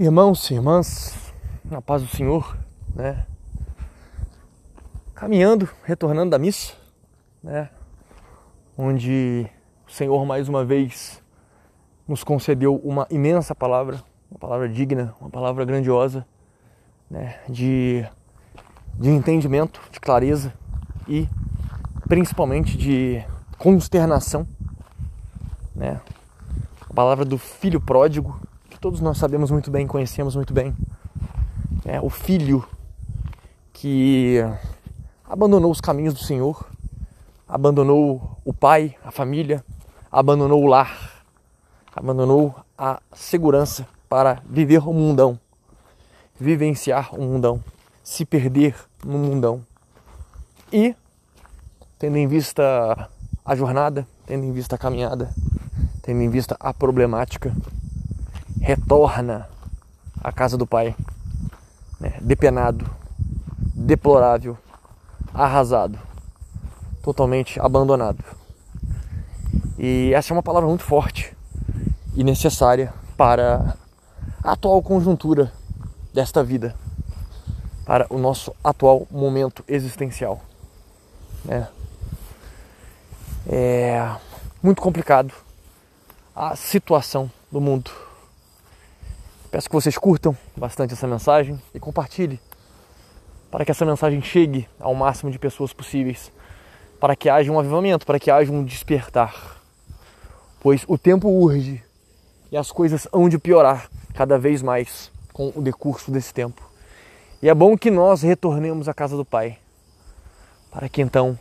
Irmãos e irmãs, na paz do Senhor, né? Caminhando, retornando da missa, né? Onde o Senhor mais uma vez nos concedeu uma imensa palavra, uma palavra digna, uma palavra grandiosa, né? De, de entendimento, de clareza e principalmente de consternação, né? A palavra do filho pródigo, todos nós sabemos muito bem, conhecemos muito bem. É, o filho que abandonou os caminhos do Senhor, abandonou o pai, a família, abandonou o lar, abandonou a segurança para viver o mundão, vivenciar o mundão, se perder no mundão. E, tendo em vista a jornada, tendo em vista a caminhada, tendo em vista a problemática, retorna à casa do pai, né? depenado, deplorável, arrasado, totalmente abandonado. E essa é uma palavra muito forte e necessária para a atual conjuntura desta vida, para o nosso atual momento existencial. Né? É muito complicado a situação do mundo Peço que vocês curtam bastante essa mensagem e compartilhem para que essa mensagem chegue ao máximo de pessoas possíveis, para que haja um avivamento, para que haja um despertar. Pois o tempo urge e as coisas hão de piorar cada vez mais com o decurso desse tempo. E é bom que nós retornemos à casa do Pai, para que então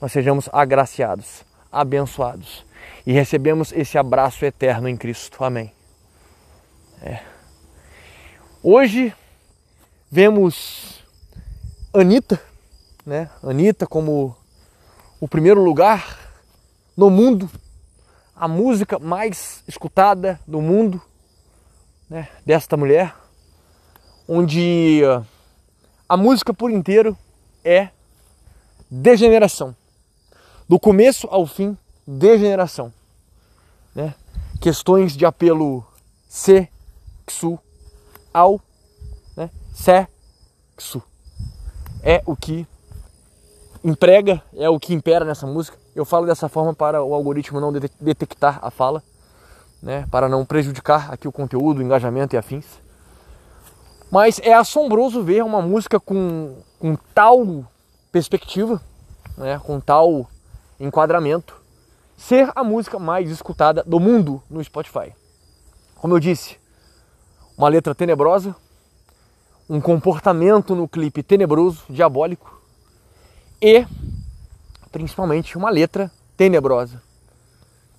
nós sejamos agraciados, abençoados e recebemos esse abraço eterno em Cristo. Amém. É. Hoje vemos Anitta, né? Anitta como o primeiro lugar no mundo, a música mais escutada do mundo, né? Desta mulher, onde a música por inteiro é degeneração, do começo ao fim, degeneração, né? Questões de apelo sexual ao né, sexo. É o que emprega, é o que impera nessa música. Eu falo dessa forma para o algoritmo não detectar a fala, né, para não prejudicar aqui o conteúdo, o engajamento e afins. Mas é assombroso ver uma música com, com tal perspectiva, né, com tal enquadramento, ser a música mais escutada do mundo no Spotify. Como eu disse, uma letra tenebrosa, um comportamento no clipe tenebroso, diabólico e principalmente uma letra tenebrosa,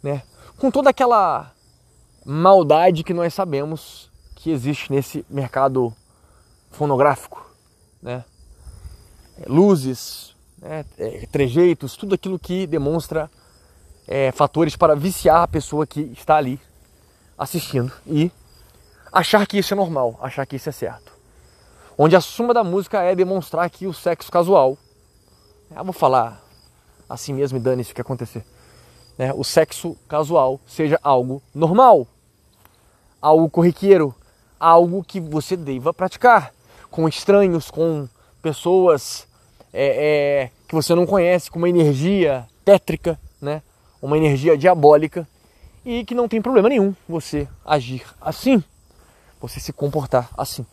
né? Com toda aquela maldade que nós sabemos que existe nesse mercado fonográfico, né? Luzes, né? É, trejeitos, tudo aquilo que demonstra é, fatores para viciar a pessoa que está ali assistindo e achar que isso é normal, achar que isso é certo. Onde a suma da música é demonstrar que o sexo casual, eu vou falar assim mesmo e dane-se o que acontecer, né? o sexo casual seja algo normal, algo corriqueiro, algo que você deva praticar com estranhos, com pessoas é, é, que você não conhece, com uma energia tétrica, né? uma energia diabólica e que não tem problema nenhum você agir assim você se comportar assim.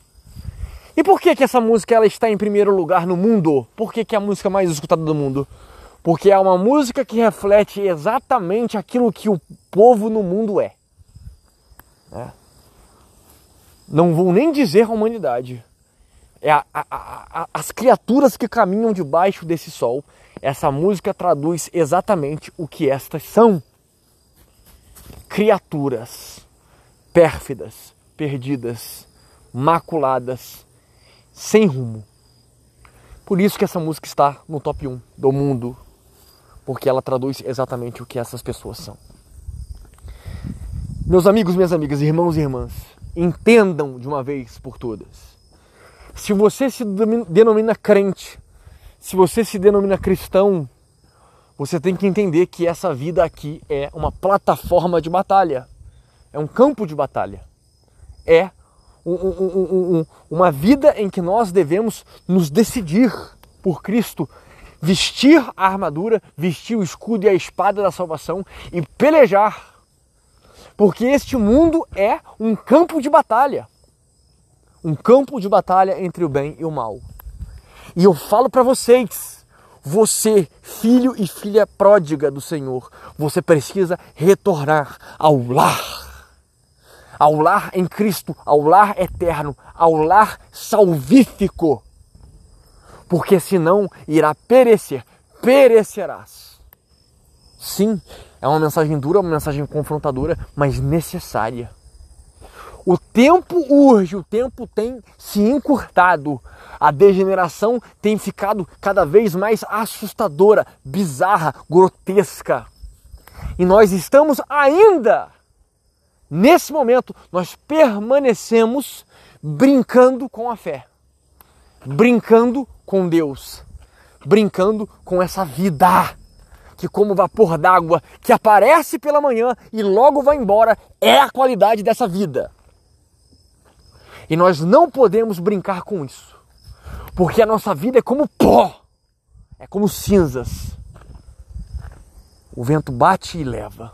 E por que, que essa música ela está em primeiro lugar no mundo? Por que, que é a música mais escutada do mundo? Porque é uma música que reflete exatamente aquilo que o povo no mundo é. é. Não vou nem dizer a humanidade. É a, a, a, as criaturas que caminham debaixo desse sol. Essa música traduz exatamente o que estas são. Criaturas pérfidas, perdidas, maculadas, sem rumo. Por isso que essa música está no top 1 do mundo, porque ela traduz exatamente o que essas pessoas são. Meus amigos, minhas amigas, irmãos e irmãs, entendam de uma vez por todas. Se você se denomina crente, se você se denomina cristão, você tem que entender que essa vida aqui é uma plataforma de batalha, é um campo de batalha é um, um, um, uma vida em que nós devemos nos decidir por Cristo, vestir a armadura, vestir o escudo e a espada da salvação e pelejar. Porque este mundo é um campo de batalha. Um campo de batalha entre o bem e o mal. E eu falo para vocês, você, filho e filha pródiga do Senhor, você precisa retornar ao lar. Ao lar em Cristo, ao lar eterno, ao lar salvífico. Porque senão irá perecer, perecerás. Sim, é uma mensagem dura, uma mensagem confrontadora, mas necessária. O tempo urge, o tempo tem se encurtado. A degeneração tem ficado cada vez mais assustadora, bizarra, grotesca. E nós estamos ainda, nesse momento, nós permanecemos brincando com a fé, brincando com Deus, brincando com essa vida que, como vapor d'água que aparece pela manhã e logo vai embora, é a qualidade dessa vida. E nós não podemos brincar com isso. Porque a nossa vida é como pó, é como cinzas. O vento bate e leva.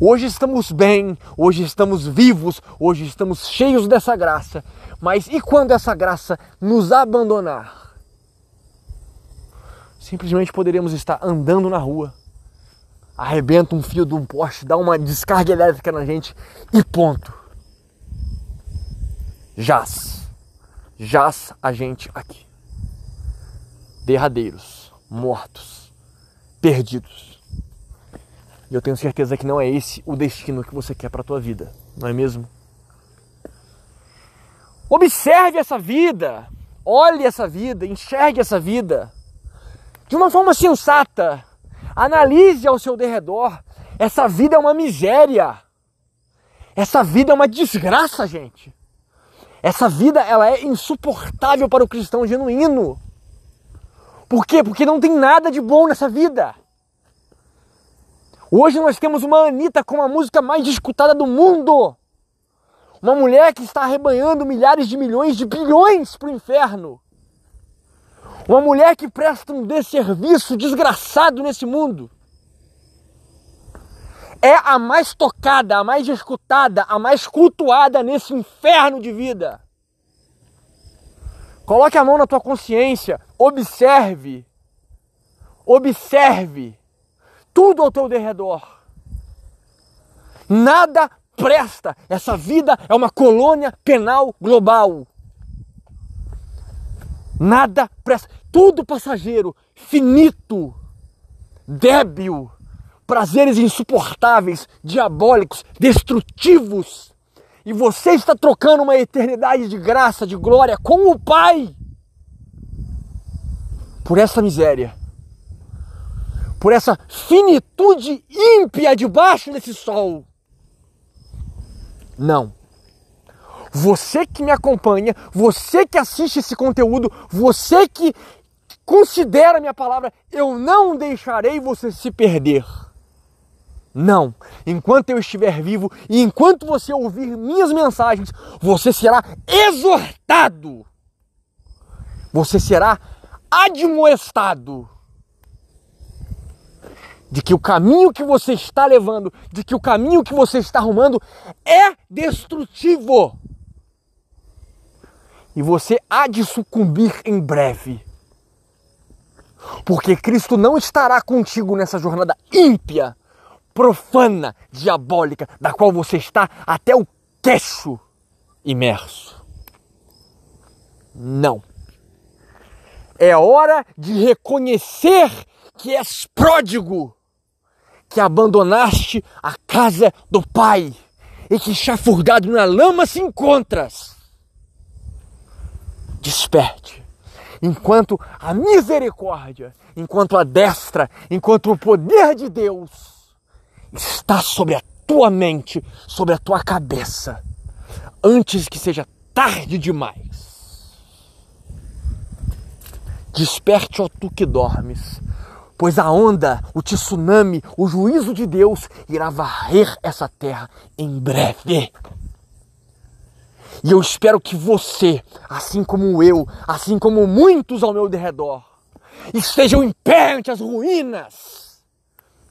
Hoje estamos bem, hoje estamos vivos, hoje estamos cheios dessa graça. Mas e quando essa graça nos abandonar? Simplesmente poderemos estar andando na rua, arrebenta um fio de um poste, dá uma descarga elétrica na gente e ponto jaz. Jaz a gente aqui. Derradeiros, mortos, perdidos. E eu tenho certeza que não é esse o destino que você quer para a tua vida, não é mesmo? Observe essa vida, olhe essa vida, enxergue essa vida de uma forma sensata. Analise ao seu derredor. Essa vida é uma miséria. Essa vida é uma desgraça, gente. Essa vida ela é insuportável para o cristão genuíno. Por quê? Porque não tem nada de bom nessa vida. Hoje nós temos uma Anitta com a música mais escutada do mundo. Uma mulher que está arrebanhando milhares de milhões de bilhões para o inferno. Uma mulher que presta um desserviço desgraçado nesse mundo é a mais tocada, a mais escutada, a mais cultuada nesse inferno de vida. Coloque a mão na tua consciência, observe, observe tudo ao teu derredor. Nada presta. Essa vida é uma colônia penal global. Nada presta. Tudo passageiro, finito, débil prazeres insuportáveis, diabólicos, destrutivos. E você está trocando uma eternidade de graça, de glória com o Pai por essa miséria, por essa finitude ímpia debaixo desse sol. Não. Você que me acompanha, você que assiste esse conteúdo, você que considera minha palavra, eu não deixarei você se perder. Não. Enquanto eu estiver vivo e enquanto você ouvir minhas mensagens, você será exortado. Você será admoestado de que o caminho que você está levando, de que o caminho que você está arrumando é destrutivo. E você há de sucumbir em breve. Porque Cristo não estará contigo nessa jornada ímpia profana, diabólica, da qual você está até o queixo imerso. Não. É hora de reconhecer que és pródigo, que abandonaste a casa do Pai e que chafurdado na lama se encontras. Desperte, enquanto a misericórdia, enquanto a destra, enquanto o poder de Deus está sobre a tua mente, sobre a tua cabeça, antes que seja tarde demais. Desperte, ó tu que dormes, pois a onda, o tsunami, o juízo de Deus irá varrer essa terra em breve. E eu espero que você, assim como eu, assim como muitos ao meu derredor, estejam em pé ante as ruínas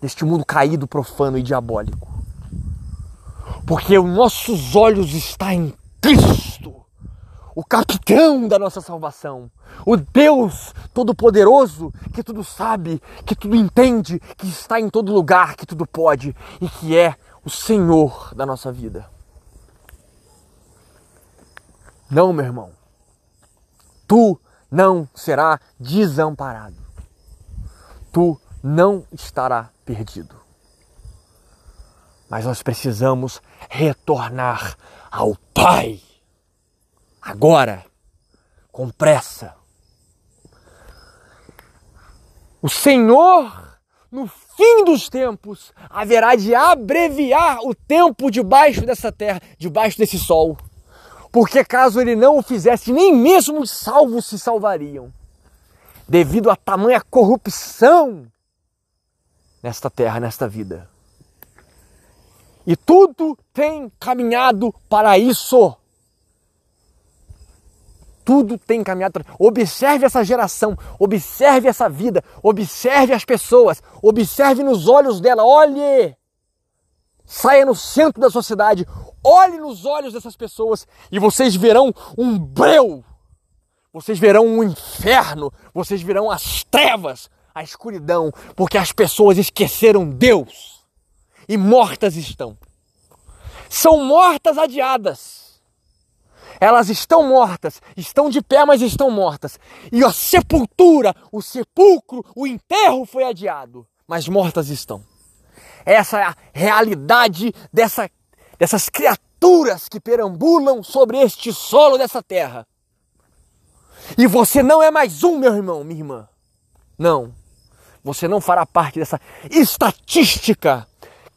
deste mundo caído, profano e diabólico. Porque os nossos olhos estão em Cristo, o capitão da nossa salvação, o Deus Todo-Poderoso que tudo sabe, que tudo entende, que está em todo lugar, que tudo pode e que é o Senhor da nossa vida. Não, meu irmão. Tu não será desamparado. Tu não estará perdido. Mas nós precisamos retornar ao Pai. Agora, com pressa. O Senhor, no fim dos tempos, haverá de abreviar o tempo debaixo dessa terra, debaixo desse sol porque caso ele não o fizesse, nem mesmo os salvos se salvariam, devido a tamanha corrupção nesta terra, nesta vida. E tudo tem caminhado para isso. Tudo tem caminhado Observe essa geração, observe essa vida, observe as pessoas, observe nos olhos dela, olhe! Saia no centro da sociedade, olhe nos olhos dessas pessoas e vocês verão um breu, vocês verão um inferno, vocês verão as trevas, a escuridão, porque as pessoas esqueceram Deus e mortas estão. São mortas adiadas. Elas estão mortas, estão de pé, mas estão mortas. E a sepultura, o sepulcro, o enterro foi adiado, mas mortas estão. Essa é a realidade dessa, dessas criaturas que perambulam sobre este solo dessa terra. E você não é mais um, meu irmão, minha irmã. Não. Você não fará parte dessa estatística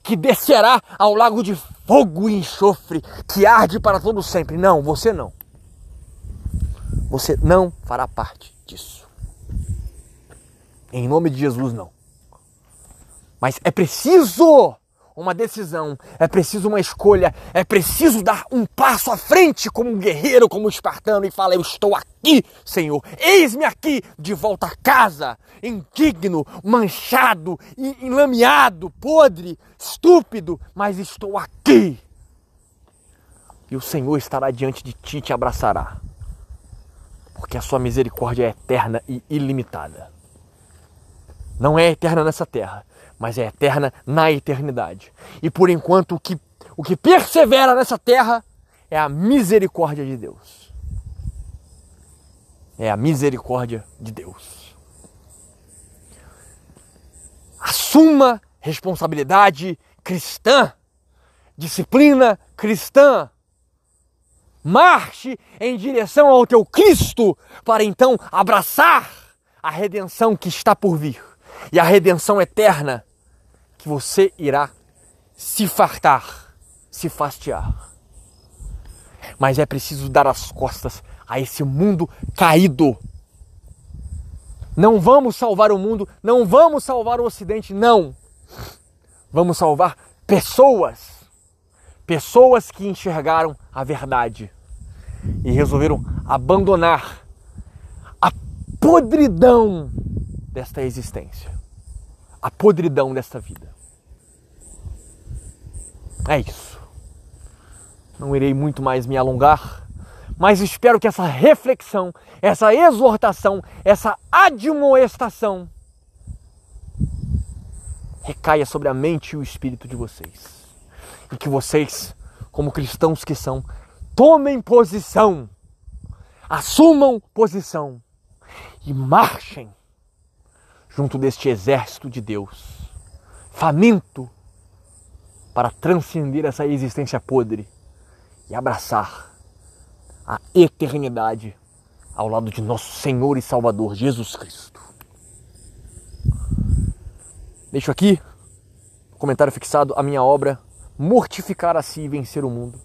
que descerá ao lago de fogo e enxofre que arde para todo sempre. Não, você não. Você não fará parte disso. Em nome de Jesus, não. Mas é preciso uma decisão, é preciso uma escolha, é preciso dar um passo à frente como um guerreiro, como um espartano e falar: Eu estou aqui, Senhor, eis-me aqui, de volta a casa, indigno, manchado, enlameado, podre, estúpido, mas estou aqui. E o Senhor estará diante de ti e te abraçará, porque a sua misericórdia é eterna e ilimitada. Não é eterna nessa terra, mas é eterna na eternidade. E por enquanto o que, o que persevera nessa terra é a misericórdia de Deus. É a misericórdia de Deus. Assuma responsabilidade cristã, disciplina cristã. Marche em direção ao teu Cristo para então abraçar a redenção que está por vir e a redenção eterna que você irá se fartar, se fastiar. Mas é preciso dar as costas a esse mundo caído. Não vamos salvar o mundo, não vamos salvar o Ocidente, não. Vamos salvar pessoas. Pessoas que enxergaram a verdade e resolveram abandonar a podridão desta existência a podridão desta vida. É isso. Não irei muito mais me alongar, mas espero que essa reflexão, essa exortação, essa admoestação recaia sobre a mente e o espírito de vocês. E que vocês, como cristãos que são, tomem posição, assumam posição e marchem junto deste exército de Deus, faminto para transcender essa existência podre e abraçar a eternidade ao lado de nosso Senhor e Salvador Jesus Cristo. Deixo aqui comentário fixado a minha obra Mortificar a si e vencer o mundo.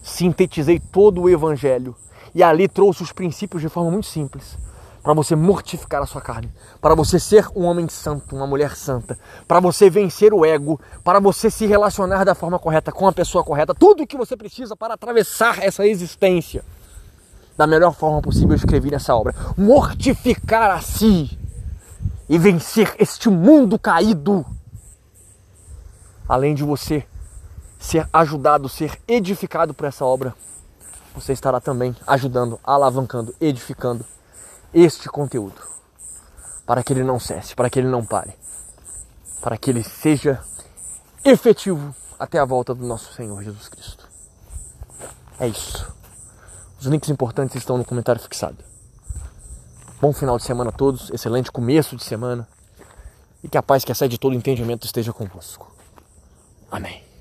Sintetizei todo o evangelho e ali trouxe os princípios de forma muito simples para você mortificar a sua carne, para você ser um homem santo, uma mulher santa, para você vencer o ego, para você se relacionar da forma correta com a pessoa correta, tudo o que você precisa para atravessar essa existência. Da melhor forma possível eu escrevi nessa obra. Mortificar a si. E vencer este mundo caído. Além de você ser ajudado, ser edificado por essa obra, você estará também ajudando, alavancando, edificando este conteúdo para que ele não cesse, para que ele não pare, para que ele seja efetivo até a volta do nosso Senhor Jesus Cristo. É isso. Os links importantes estão no comentário fixado. Bom final de semana a todos, excelente começo de semana e que a paz que excede todo entendimento esteja convosco. Amém.